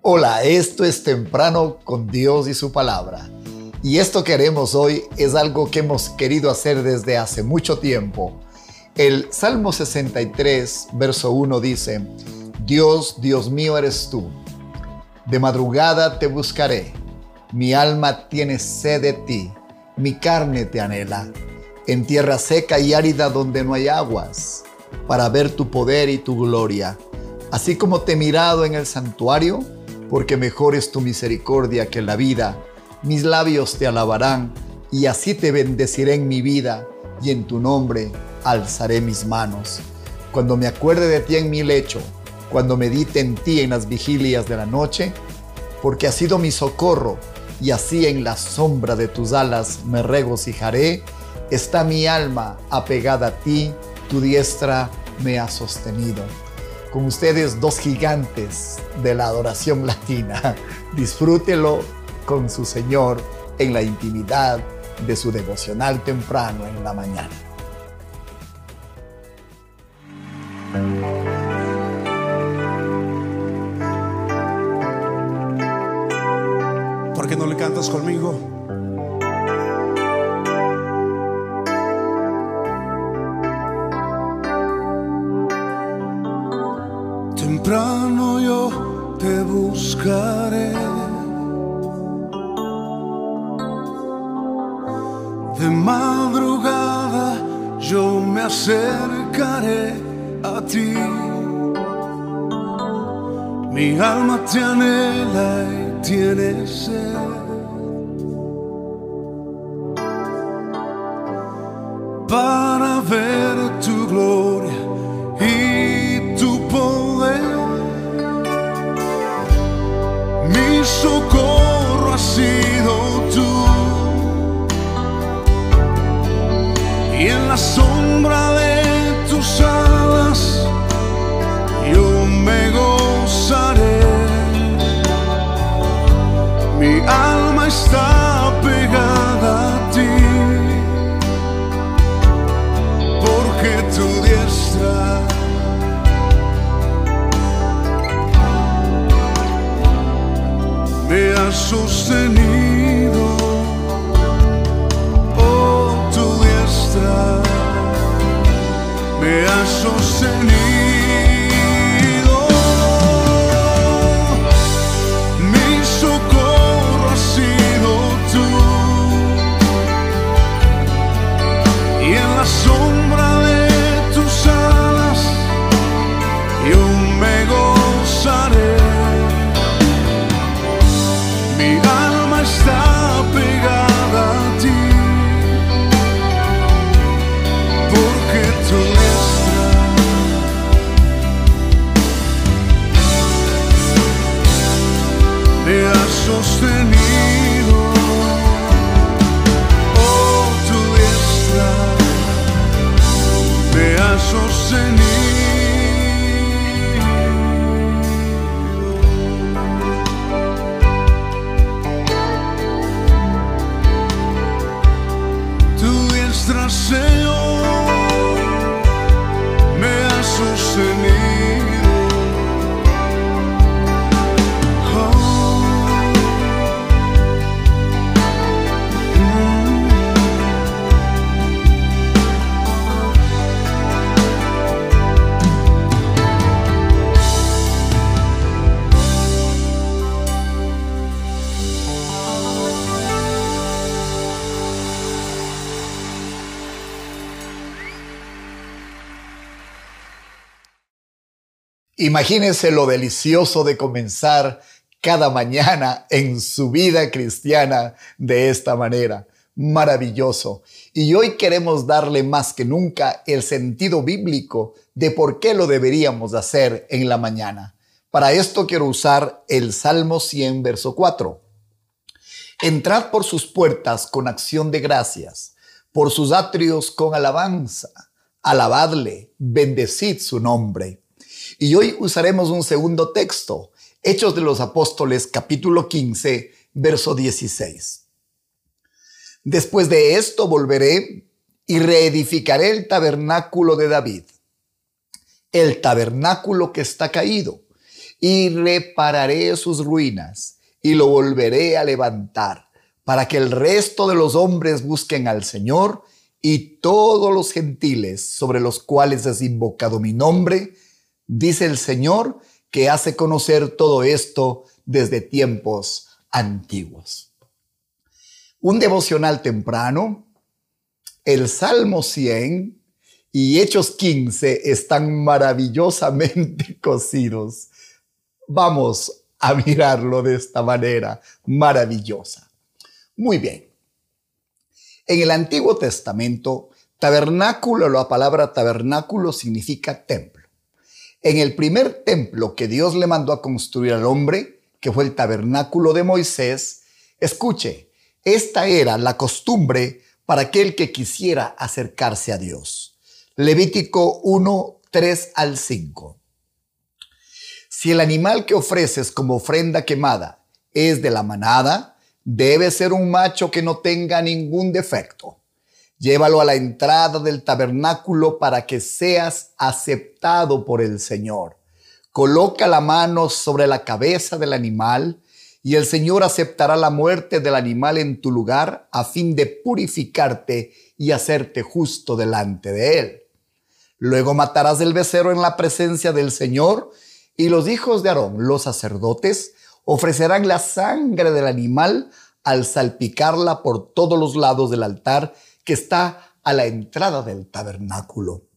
Hola, esto es Temprano con Dios y su palabra. Y esto que haremos hoy es algo que hemos querido hacer desde hace mucho tiempo. El Salmo 63, verso 1 dice, Dios, Dios mío eres tú. De madrugada te buscaré. Mi alma tiene sed de ti. Mi carne te anhela. En tierra seca y árida donde no hay aguas, para ver tu poder y tu gloria. Así como te he mirado en el santuario, porque mejor es tu misericordia que la vida. Mis labios te alabarán, y así te bendeciré en mi vida, y en tu nombre alzaré mis manos. Cuando me acuerde de ti en mi lecho, cuando medite en ti en las vigilias de la noche, porque has sido mi socorro, y así en la sombra de tus alas me regocijaré. Está mi alma apegada a ti, tu diestra me ha sostenido con ustedes dos gigantes de la adoración latina. Disfrútelo con su Señor en la intimidad de su devocional temprano en la mañana. ¿Por qué no le cantas conmigo? Temprano yo te buscaré. De madrugada yo me acercaré a ti. Mi alma te anhela y tiene sed. Porque tu diestra me has sostenido, me Imagínense lo delicioso de comenzar cada mañana en su vida cristiana de esta manera. Maravilloso. Y hoy queremos darle más que nunca el sentido bíblico de por qué lo deberíamos hacer en la mañana. Para esto quiero usar el Salmo 100, verso 4. Entrad por sus puertas con acción de gracias, por sus atrios con alabanza. Alabadle, bendecid su nombre. Y hoy usaremos un segundo texto, Hechos de los Apóstoles capítulo 15, verso 16. Después de esto volveré y reedificaré el tabernáculo de David, el tabernáculo que está caído, y repararé sus ruinas y lo volveré a levantar para que el resto de los hombres busquen al Señor y todos los gentiles sobre los cuales es invocado mi nombre, dice el Señor, que hace conocer todo esto desde tiempos antiguos. Un devocional temprano, el Salmo 100 y Hechos 15 están maravillosamente cosidos. Vamos a mirarlo de esta manera maravillosa. Muy bien. En el Antiguo Testamento, tabernáculo, la palabra tabernáculo significa templo. En el primer templo que Dios le mandó a construir al hombre, que fue el tabernáculo de Moisés, escuche, esta era la costumbre para aquel que quisiera acercarse a Dios. Levítico 1, 3 al 5. Si el animal que ofreces como ofrenda quemada es de la manada, Debe ser un macho que no tenga ningún defecto. Llévalo a la entrada del tabernáculo para que seas aceptado por el Señor. Coloca la mano sobre la cabeza del animal y el Señor aceptará la muerte del animal en tu lugar a fin de purificarte y hacerte justo delante de él. Luego matarás el becerro en la presencia del Señor y los hijos de Aarón, los sacerdotes, ofrecerán la sangre del animal al salpicarla por todos los lados del altar que está a la entrada del tabernáculo.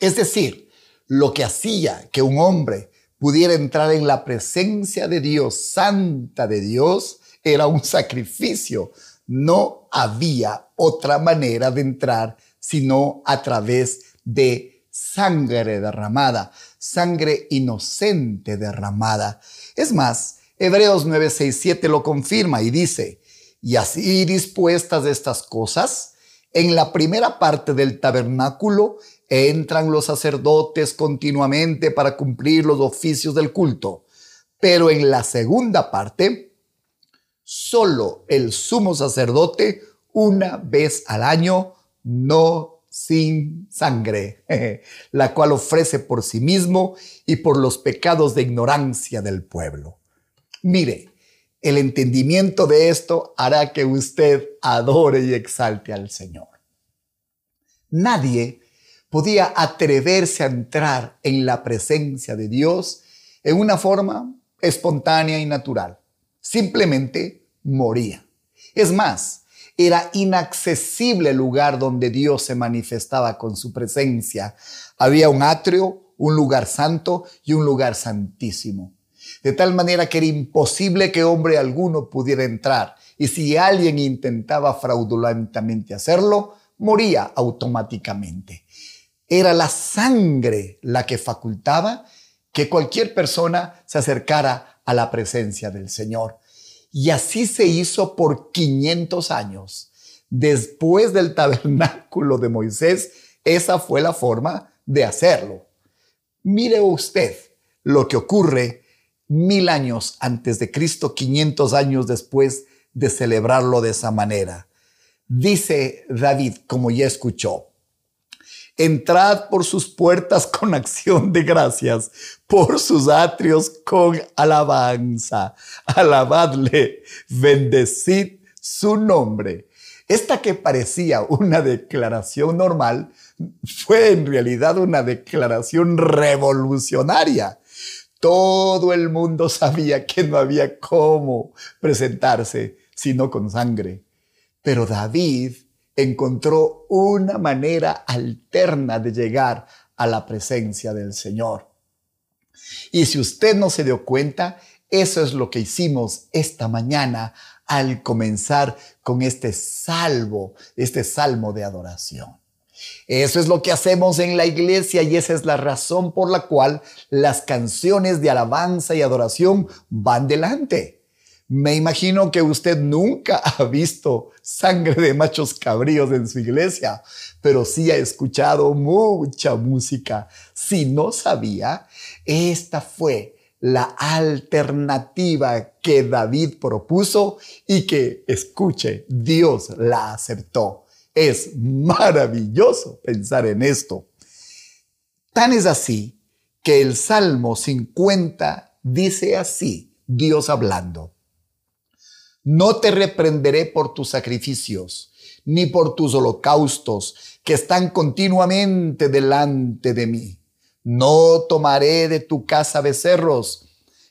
Es decir, lo que hacía que un hombre pudiera entrar en la presencia de Dios, santa de Dios, era un sacrificio. No había otra manera de entrar sino a través de sangre derramada, sangre inocente derramada. Es más, Hebreos 9:67 lo confirma y dice, y así dispuestas estas cosas, en la primera parte del tabernáculo entran los sacerdotes continuamente para cumplir los oficios del culto, pero en la segunda parte, solo el sumo sacerdote una vez al año, no sin sangre, la cual ofrece por sí mismo y por los pecados de ignorancia del pueblo. Mire, el entendimiento de esto hará que usted adore y exalte al Señor. Nadie podía atreverse a entrar en la presencia de Dios en una forma espontánea y natural. Simplemente moría. Es más, era inaccesible el lugar donde Dios se manifestaba con su presencia. Había un atrio, un lugar santo y un lugar santísimo. De tal manera que era imposible que hombre alguno pudiera entrar. Y si alguien intentaba fraudulentamente hacerlo, moría automáticamente. Era la sangre la que facultaba que cualquier persona se acercara a la presencia del Señor. Y así se hizo por 500 años. Después del tabernáculo de Moisés, esa fue la forma de hacerlo. Mire usted lo que ocurre mil años antes de Cristo, 500 años después de celebrarlo de esa manera. Dice David, como ya escuchó, entrad por sus puertas con acción de gracias, por sus atrios con alabanza, alabadle, bendecid su nombre. Esta que parecía una declaración normal fue en realidad una declaración revolucionaria todo el mundo sabía que no había cómo presentarse sino con sangre. Pero David encontró una manera alterna de llegar a la presencia del Señor. Y si usted no se dio cuenta, eso es lo que hicimos esta mañana al comenzar con este salvo, este salmo de adoración. Eso es lo que hacemos en la iglesia y esa es la razón por la cual las canciones de alabanza y adoración van delante. Me imagino que usted nunca ha visto sangre de machos cabríos en su iglesia, pero sí ha escuchado mucha música. Si no sabía, esta fue la alternativa que David propuso y que, escuche, Dios la aceptó. Es maravilloso pensar en esto. Tan es así que el Salmo 50 dice así, Dios hablando. No te reprenderé por tus sacrificios, ni por tus holocaustos, que están continuamente delante de mí. No tomaré de tu casa becerros,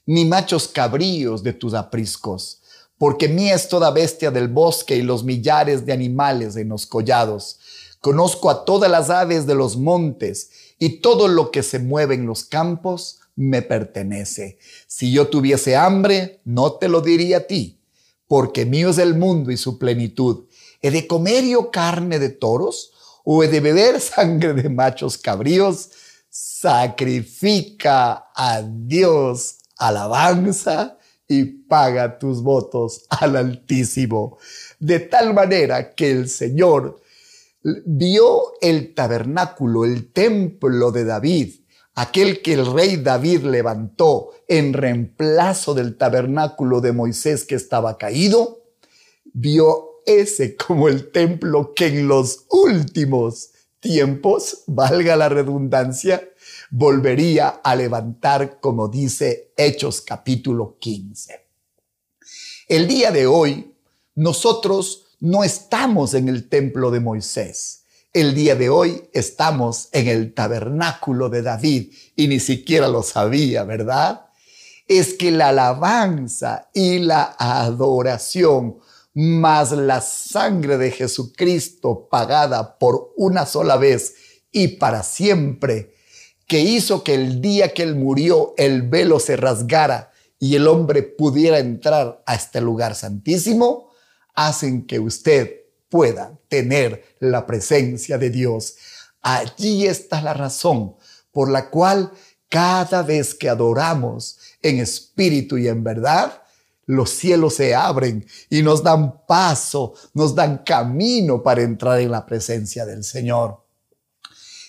ni machos cabríos de tus apriscos, porque mía es toda bestia del bosque y los millares de animales en los collados. Conozco a todas las aves de los montes y todo lo que se mueve en los campos me pertenece. Si yo tuviese hambre, no te lo diría a ti, porque mío es el mundo y su plenitud. ¿He de comer yo carne de toros o he de beber sangre de machos cabríos? Sacrifica a Dios alabanza y paga tus votos al Altísimo. De tal manera que el Señor vio el tabernáculo, el templo de David, aquel que el rey David levantó en reemplazo del tabernáculo de Moisés que estaba caído, vio ese como el templo que en los últimos tiempos, valga la redundancia, volvería a levantar, como dice Hechos capítulo 15. El día de hoy, nosotros no estamos en el templo de Moisés. El día de hoy estamos en el tabernáculo de David y ni siquiera lo sabía, ¿verdad? Es que la alabanza y la adoración más la sangre de Jesucristo pagada por una sola vez y para siempre que hizo que el día que él murió el velo se rasgara y el hombre pudiera entrar a este lugar santísimo, hacen que usted pueda tener la presencia de Dios. Allí está la razón por la cual cada vez que adoramos en espíritu y en verdad, los cielos se abren y nos dan paso, nos dan camino para entrar en la presencia del Señor.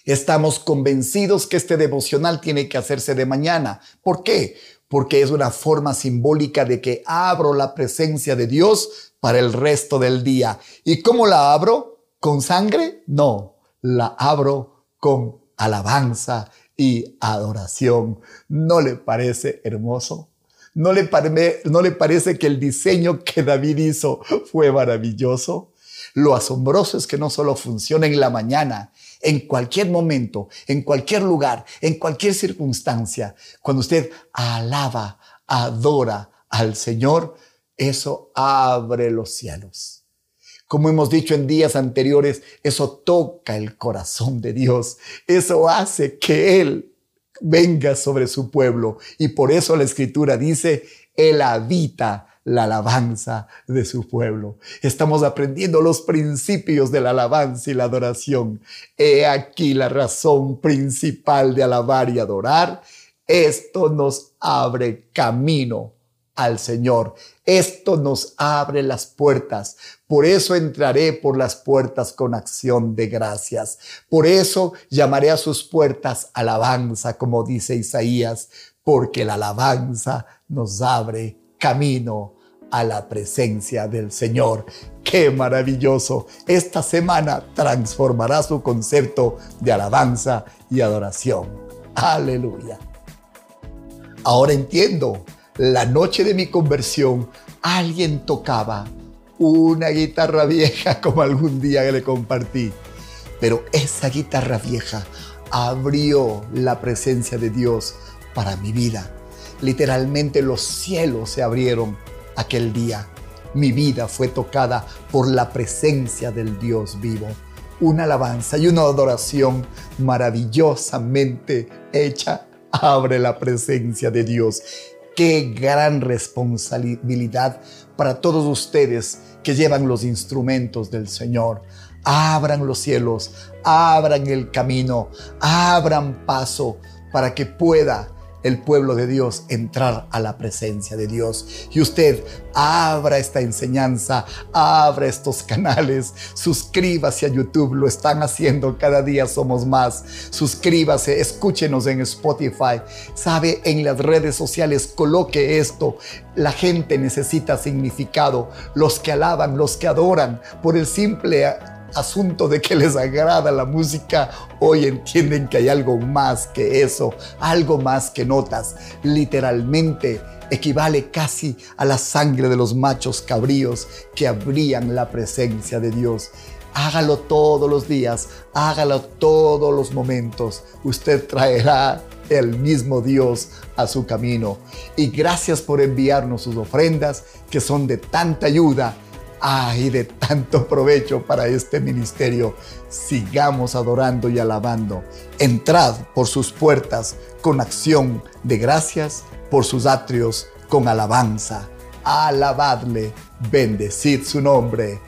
Estamos convencidos que este devocional tiene que hacerse de mañana. ¿Por qué? Porque es una forma simbólica de que abro la presencia de Dios para el resto del día. ¿Y cómo la abro? ¿Con sangre? No, la abro con alabanza y adoración. ¿No le parece hermoso? ¿No le, ¿No le parece que el diseño que David hizo fue maravilloso? Lo asombroso es que no solo funciona en la mañana, en cualquier momento, en cualquier lugar, en cualquier circunstancia, cuando usted alaba, adora al Señor, eso abre los cielos. Como hemos dicho en días anteriores, eso toca el corazón de Dios. Eso hace que Él venga sobre su pueblo. Y por eso la escritura dice, Él habita la alabanza de su pueblo. Estamos aprendiendo los principios de la alabanza y la adoración. He aquí la razón principal de alabar y adorar. Esto nos abre camino al Señor. Esto nos abre las puertas. Por eso entraré por las puertas con acción de gracias. Por eso llamaré a sus puertas alabanza, como dice Isaías, porque la alabanza nos abre camino a la presencia del Señor. ¡Qué maravilloso! Esta semana transformará su concepto de alabanza y adoración. Aleluya. Ahora entiendo, la noche de mi conversión, alguien tocaba una guitarra vieja como algún día le compartí. Pero esa guitarra vieja abrió la presencia de Dios para mi vida. Literalmente los cielos se abrieron aquel día. Mi vida fue tocada por la presencia del Dios vivo. Una alabanza y una adoración maravillosamente hecha abre la presencia de Dios. Qué gran responsabilidad para todos ustedes que llevan los instrumentos del Señor. Abran los cielos, abran el camino, abran paso para que pueda el pueblo de Dios entrar a la presencia de Dios. Y usted abra esta enseñanza, abra estos canales, suscríbase a YouTube, lo están haciendo, cada día somos más. Suscríbase, escúchenos en Spotify, sabe, en las redes sociales, coloque esto. La gente necesita significado, los que alaban, los que adoran, por el simple asunto de que les agrada la música, hoy entienden que hay algo más que eso, algo más que notas. Literalmente equivale casi a la sangre de los machos cabríos que abrían la presencia de Dios. Hágalo todos los días, hágalo todos los momentos. Usted traerá el mismo Dios a su camino. Y gracias por enviarnos sus ofrendas que son de tanta ayuda ay, de tanto provecho para este ministerio. Sigamos adorando y alabando. Entrad por sus puertas con acción de gracias, por sus atrios con alabanza. Alabadle, bendecid su nombre.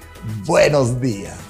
Buenos días.